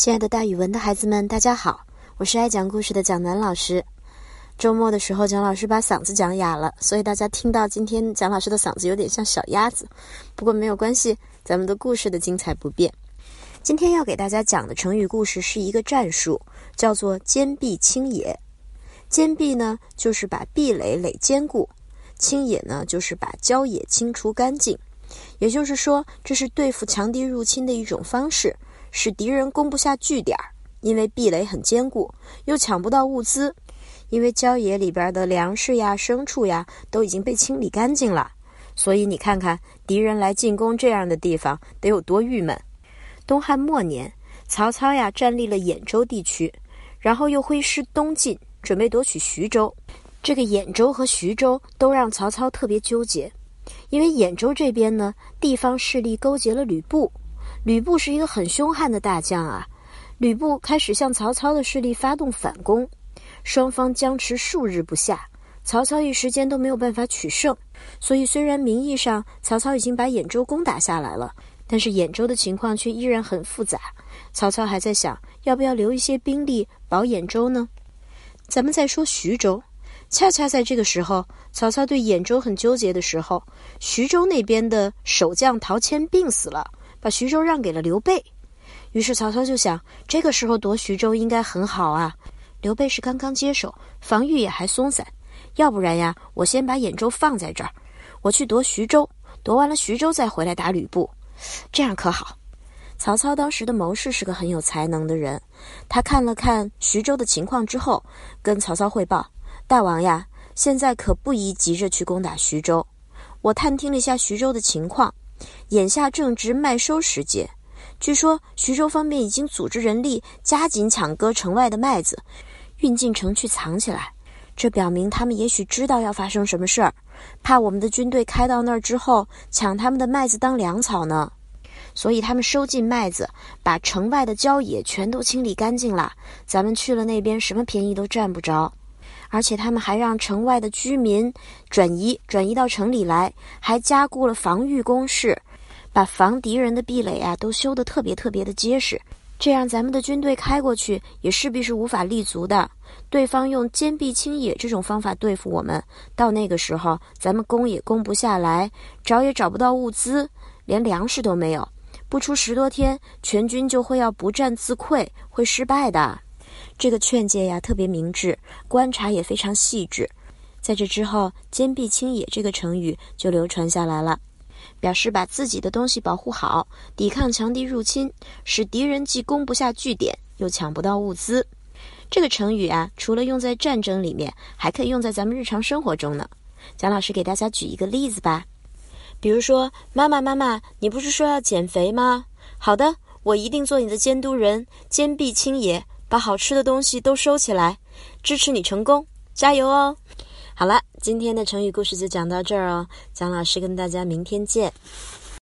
亲爱的，大语文的孩子们，大家好，我是爱讲故事的蒋楠老师。周末的时候，蒋老师把嗓子讲哑了，所以大家听到今天蒋老师的嗓子有点像小鸭子。不过没有关系，咱们的故事的精彩不变。今天要给大家讲的成语故事是一个战术，叫做“坚壁清野”。坚壁呢，就是把壁垒垒坚固；清野呢，就是把郊野清除干净。也就是说，这是对付强敌入侵的一种方式。使敌人攻不下据点，因为壁垒很坚固，又抢不到物资，因为郊野里边的粮食呀、牲畜呀都已经被清理干净了。所以你看看敌人来进攻这样的地方得有多郁闷。东汉末年，曹操呀占领了兖州地区，然后又挥师东进，准备夺取徐州。这个兖州和徐州都让曹操特别纠结，因为兖州这边呢，地方势力勾结了吕布。吕布是一个很凶悍的大将啊！吕布开始向曹操的势力发动反攻，双方僵持数日不下，曹操一时间都没有办法取胜。所以，虽然名义上曹操已经把兖州攻打下来了，但是兖州的情况却依然很复杂。曹操还在想，要不要留一些兵力保兖州呢？咱们再说徐州，恰恰在这个时候，曹操对兖州很纠结的时候，徐州那边的守将陶谦病死了。把徐州让给了刘备，于是曹操就想，这个时候夺徐州应该很好啊。刘备是刚刚接手，防御也还松散，要不然呀，我先把兖州放在这儿，我去夺徐州，夺完了徐州再回来打吕布，这样可好？曹操当时的谋士是个很有才能的人，他看了看徐州的情况之后，跟曹操汇报：“大王呀，现在可不宜急着去攻打徐州。我探听了一下徐州的情况。”眼下正值麦收时节，据说徐州方面已经组织人力加紧抢割城外的麦子，运进城去藏起来。这表明他们也许知道要发生什么事儿，怕我们的军队开到那儿之后抢他们的麦子当粮草呢。所以他们收进麦子，把城外的郊野全都清理干净了。咱们去了那边，什么便宜都占不着。而且他们还让城外的居民转移转移到城里来，还加固了防御工事，把防敌人的壁垒啊都修得特别特别的结实。这样咱们的军队开过去也势必是无法立足的。对方用坚壁清野这种方法对付我们，到那个时候咱们攻也攻不下来，找也找不到物资，连粮食都没有。不出十多天，全军就会要不战自溃，会失败的。这个劝诫呀，特别明智，观察也非常细致。在这之后，“坚壁清野”这个成语就流传下来了，表示把自己的东西保护好，抵抗强敌入侵，使敌人既攻不下据点，又抢不到物资。这个成语啊，除了用在战争里面，还可以用在咱们日常生活中呢。蒋老师给大家举一个例子吧，比如说，妈妈，妈妈，你不是说要减肥吗？好的，我一定做你的监督人，坚壁清野。把好吃的东西都收起来，支持你成功，加油哦！好了，今天的成语故事就讲到这儿哦，蒋老师跟大家明天见。